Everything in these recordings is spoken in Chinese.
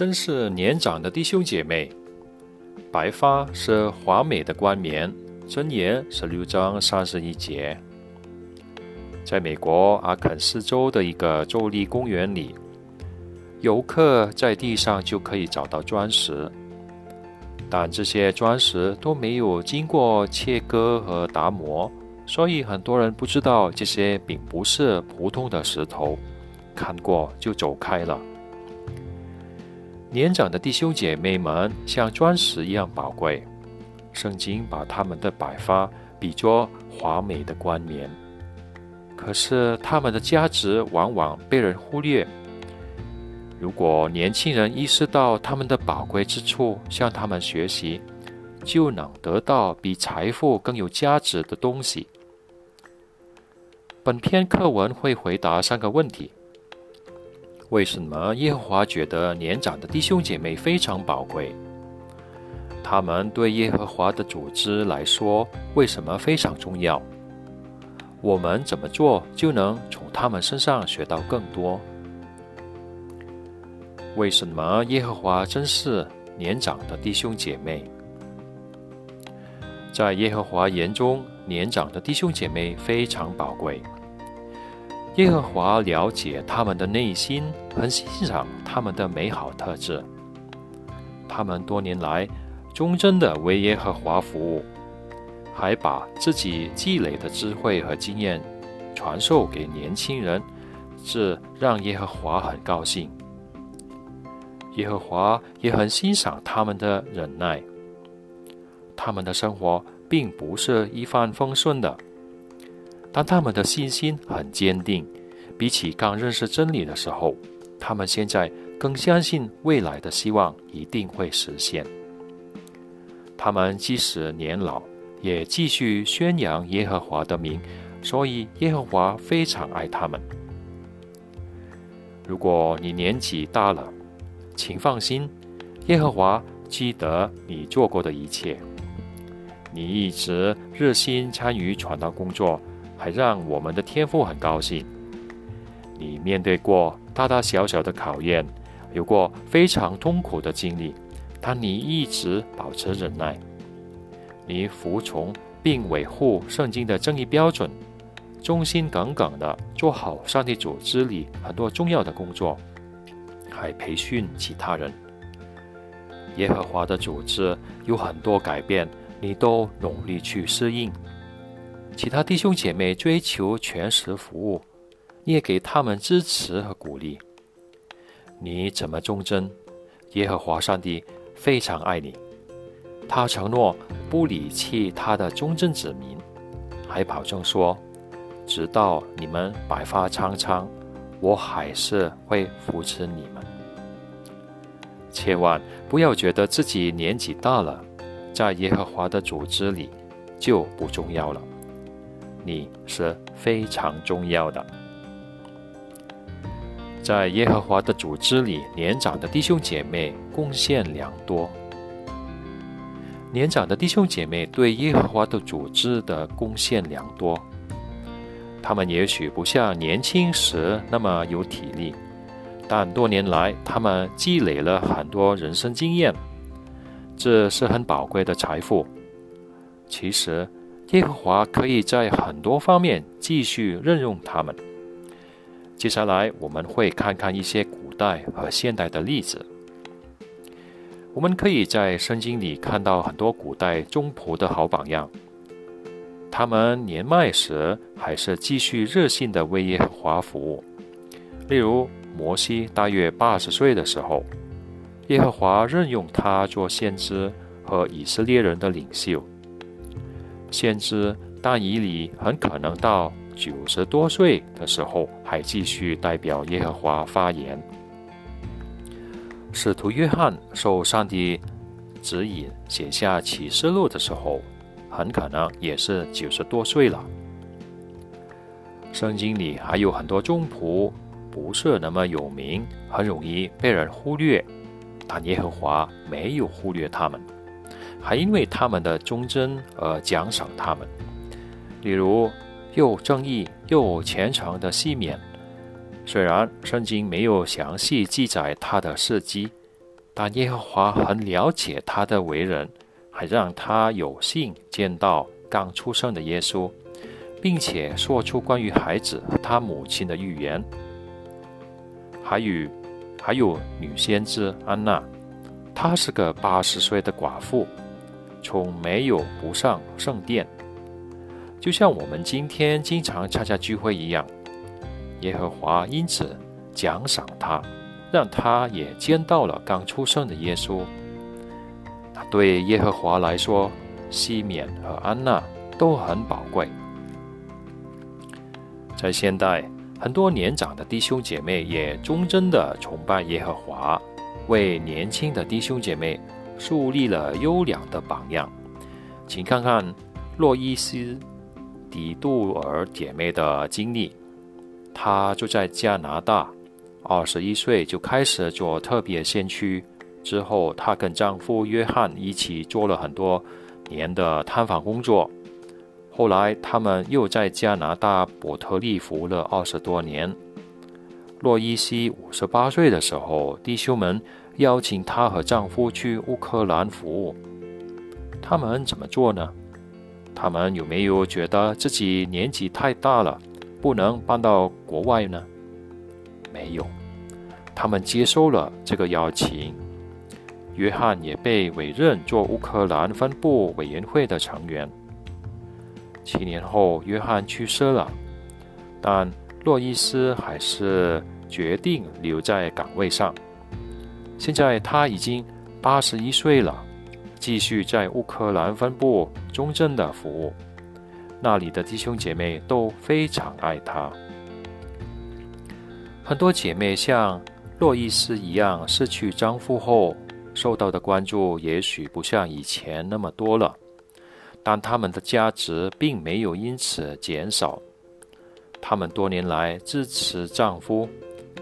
真是年长的弟兄姐妹。白发是华美的冠冕。箴言十六章三十一节。在美国阿肯色州的一个州立公园里，游客在地上就可以找到钻石，但这些钻石都没有经过切割和打磨，所以很多人不知道这些并不是普通的石头，看过就走开了。年长的弟兄姐妹们像钻石一样宝贵，圣经把他们的白发比作华美的冠冕。可是他们的价值往往被人忽略。如果年轻人意识到他们的宝贵之处，向他们学习，就能得到比财富更有价值的东西。本篇课文会回答三个问题。为什么耶和华觉得年长的弟兄姐妹非常宝贵？他们对耶和华的组织来说为什么非常重要？我们怎么做就能从他们身上学到更多？为什么耶和华珍视年长的弟兄姐妹？在耶和华眼中，年长的弟兄姐妹非常宝贵。耶和华了解他们的内心，很欣赏他们的美好特质。他们多年来忠贞的为耶和华服务，还把自己积累的智慧和经验传授给年轻人，这让耶和华很高兴。耶和华也很欣赏他们的忍耐。他们的生活并不是一帆风顺的。但他们的信心很坚定，比起刚认识真理的时候，他们现在更相信未来的希望一定会实现。他们即使年老，也继续宣扬耶和华的名，所以耶和华非常爱他们。如果你年纪大了，请放心，耶和华记得你做过的一切。你一直热心参与传道工作。还让我们的天父很高兴。你面对过大大小小的考验，有过非常痛苦的经历，但你一直保持忍耐。你服从并维护圣经的正义标准，忠心耿耿的做好上帝组织里很多重要的工作，还培训其他人。耶和华的组织有很多改变，你都努力去适应。其他弟兄姐妹追求全时服务，你也给他们支持和鼓励。你怎么忠贞？耶和华上帝非常爱你，他承诺不离弃他的忠贞子民，还保证说，直到你们白发苍苍，我还是会扶持你们。千万不要觉得自己年纪大了，在耶和华的组织里就不重要了。你是非常重要的，在耶和华的组织里，年长的弟兄姐妹贡献良多。年长的弟兄姐妹对耶和华的组织的贡献良多，他们也许不像年轻时那么有体力，但多年来他们积累了很多人生经验，这是很宝贵的财富。其实。耶和华可以在很多方面继续任用他们。接下来我们会看看一些古代和现代的例子。我们可以在圣经里看到很多古代宗仆的好榜样。他们年迈时还是继续热心的为耶和华服务。例如，摩西大约八十岁的时候，耶和华任用他做先知和以色列人的领袖。先知但以理很可能到九十多岁的时候还继续代表耶和华发言。使徒约翰受上帝指引写下启示录的时候，很可能也是九十多岁了。圣经里还有很多宗仆不是那么有名，很容易被人忽略，但耶和华没有忽略他们。还因为他们的忠贞而奖赏他们，例如又正义又虔诚的西缅。虽然圣经没有详细记载他的事迹，但耶和华很了解他的为人，还让他有幸见到刚出生的耶稣，并且说出关于孩子和他母亲的预言。还有，还有女先知安娜，她是个八十岁的寡妇，从没有不上圣殿，就像我们今天经常参加聚会一样。耶和华因此奖赏他。让他也见到了刚出生的耶稣。那对耶和华来说，西缅和安娜都很宝贵。在现代，很多年长的弟兄姐妹也忠贞的崇拜耶和华，为年轻的弟兄姐妹树立了优良的榜样。请看看洛伊斯·迪杜尔姐妹的经历，她住在加拿大。二十一岁就开始做特别先驱，之后她跟丈夫约翰一起做了很多年的探访工作。后来他们又在加拿大伯特利服了二十多年。洛伊西五十八岁的时候，弟兄们邀请她和丈夫去乌克兰服务。他们怎么做呢？他们有没有觉得自己年纪太大了，不能搬到国外呢？没有，他们接受了这个邀请。约翰也被委任做乌克兰分部委员会的成员。七年后，约翰去世了，但洛伊斯还是决定留在岗位上。现在他已经八十一岁了，继续在乌克兰分部中正的服务。那里的弟兄姐妹都非常爱他。很多姐妹像洛伊斯一样失去丈夫后，受到的关注也许不像以前那么多了，但她们的价值并没有因此减少。她们多年来支持丈夫，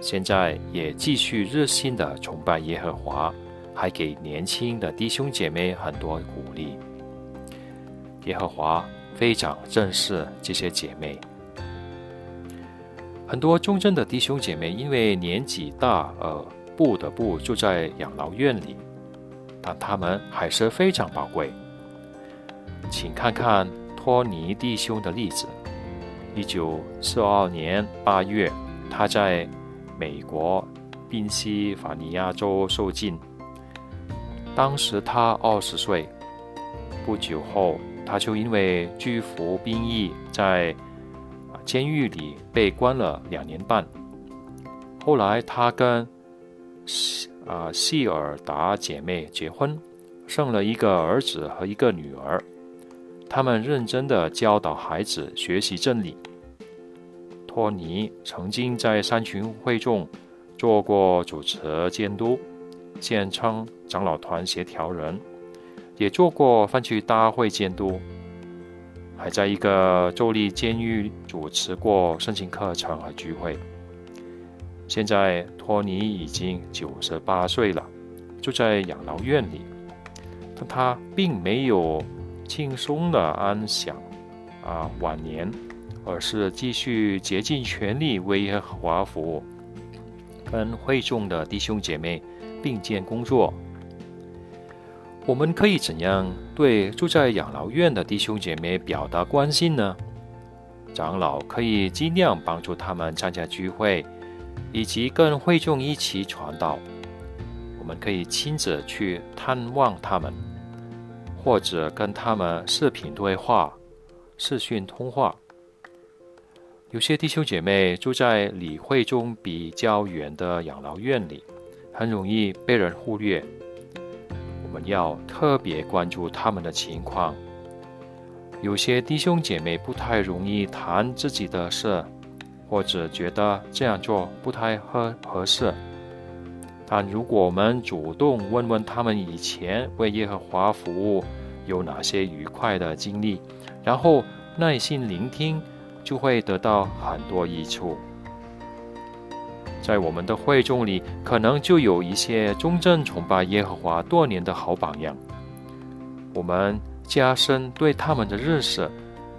现在也继续热心的崇拜耶和华，还给年轻的弟兄姐妹很多鼓励。耶和华非常珍视这些姐妹。很多忠贞的弟兄姐妹因为年纪大而不得不住在养老院里，但他们还是非常宝贵。请看看托尼弟兄的例子。一九四二年八月，他在美国宾夕法尼亚州受尽，当时他二十岁。不久后，他就因为拒服兵役，在监狱里被关了两年半。后来，他跟啊希尔达姐妹结婚，生了一个儿子和一个女儿。他们认真的教导孩子学习真理。托尼曾经在三群会众做过主持监督，现称长老团协调人，也做过分区大会监督。还在一个州立监狱主持过申请课程和聚会。现在托尼已经九十八岁了，住在养老院里，但他并没有轻松的安享啊晚年，而是继续竭尽全力为耶和华服务，跟会众的弟兄姐妹并肩工作。我们可以怎样对住在养老院的弟兄姐妹表达关心呢？长老可以尽量帮助他们参加聚会，以及跟会众一起传道。我们可以亲自去探望他们，或者跟他们视频对话、视讯通话。有些弟兄姐妹住在离会中比较远的养老院里，很容易被人忽略。我们要特别关注他们的情况。有些弟兄姐妹不太容易谈自己的事，或者觉得这样做不太合合适。但如果我们主动问问他们以前为耶和华服务有哪些愉快的经历，然后耐心聆听，就会得到很多益处。在我们的会众里，可能就有一些忠贞崇拜耶和华多年的好榜样。我们加深对他们的认识，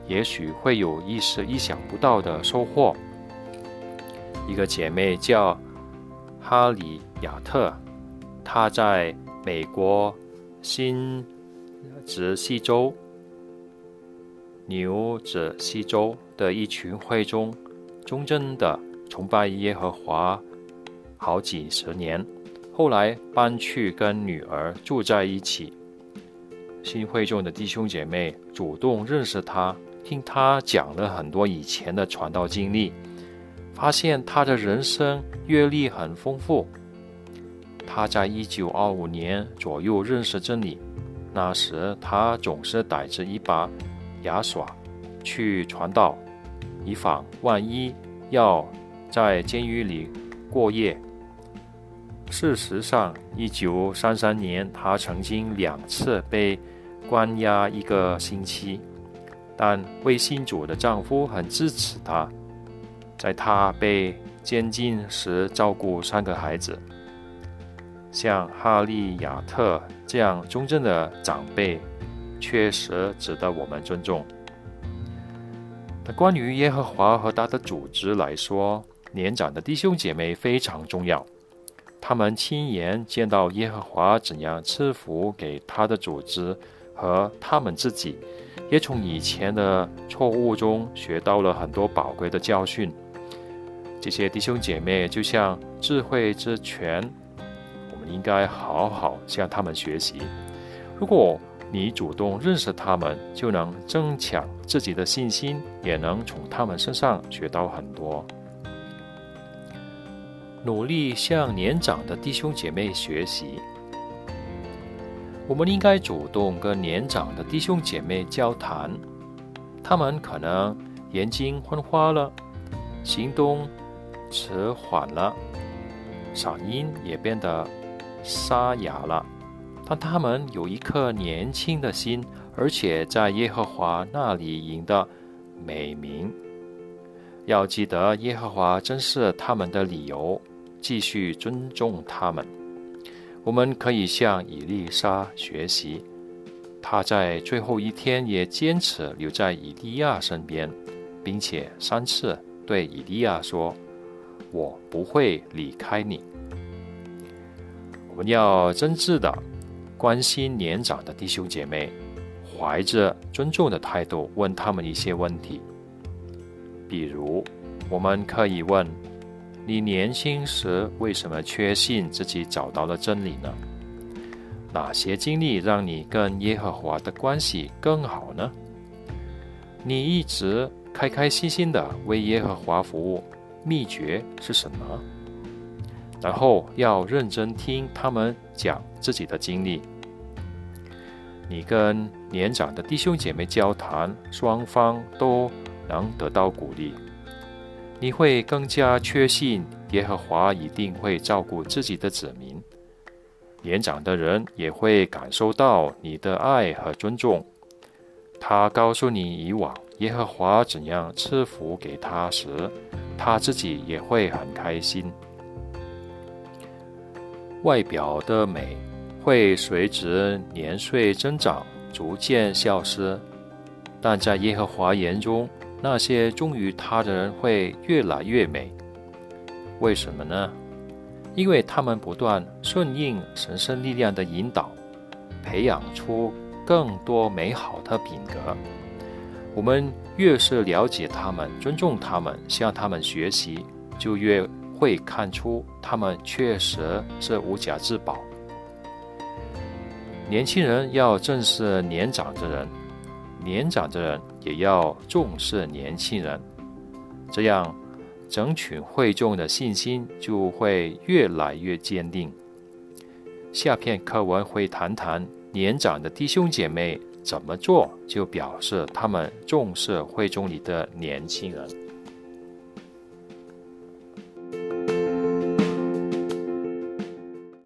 也许会有一时意想不到的收获。一个姐妹叫哈里亚特，她在美国新泽西州、纽泽西周的一群会中，忠贞的崇拜耶和华好几十年。后来搬去跟女儿住在一起。新会众的弟兄姐妹主动认识他，听他讲了很多以前的传道经历，发现他的人生阅历很丰富。他在一九二五年左右认识真理，那时他总是带着一把牙刷去传道，以防万一要在监狱里过夜。事实上，一九三三年，她曾经两次被关押一个星期，但未信主的丈夫很支持她，在她被监禁时照顾三个孩子。像哈利亚特这样忠贞的长辈，确实值得我们尊重。那关于耶和华和他的组织来说，年长的弟兄姐妹非常重要。他们亲眼见到耶和华怎样赐福给他的组织和他们自己，也从以前的错误中学到了很多宝贵的教训。这些弟兄姐妹就像智慧之泉，我们应该好好向他们学习。如果你主动认识他们，就能增强自己的信心，也能从他们身上学到很多。努力向年长的弟兄姐妹学习。我们应该主动跟年长的弟兄姐妹交谈。他们可能眼睛昏花了，行动迟缓了，嗓音也变得沙哑了，但他们有一颗年轻的心，而且在耶和华那里赢得美名。要记得，耶和华真是他们的理由。继续尊重他们。我们可以向伊丽莎学习，她在最后一天也坚持留在以利亚身边，并且三次对以利亚说：“我不会离开你。”我们要真挚的关心年长的弟兄姐妹，怀着尊重的态度问他们一些问题，比如，我们可以问。你年轻时为什么确信自己找到了真理呢？哪些经历让你跟耶和华的关系更好呢？你一直开开心心的为耶和华服务，秘诀是什么？然后要认真听他们讲自己的经历。你跟年长的弟兄姐妹交谈，双方都能得到鼓励。你会更加确信耶和华一定会照顾自己的子民，年长的人也会感受到你的爱和尊重。他告诉你以往耶和华怎样赐福给他时，他自己也会很开心。外表的美会随着年岁增长逐渐消失，但在耶和华眼中。那些忠于他的人会越来越美，为什么呢？因为他们不断顺应神圣力量的引导，培养出更多美好的品格。我们越是了解他们、尊重他们、向他们学习，就越会看出他们确实是无价之宝。年轻人要正视年长的人。年长的人也要重视年轻人，这样整群会众的信心就会越来越坚定。下篇课文会谈谈年长的弟兄姐妹怎么做，就表示他们重视会众里的年轻人。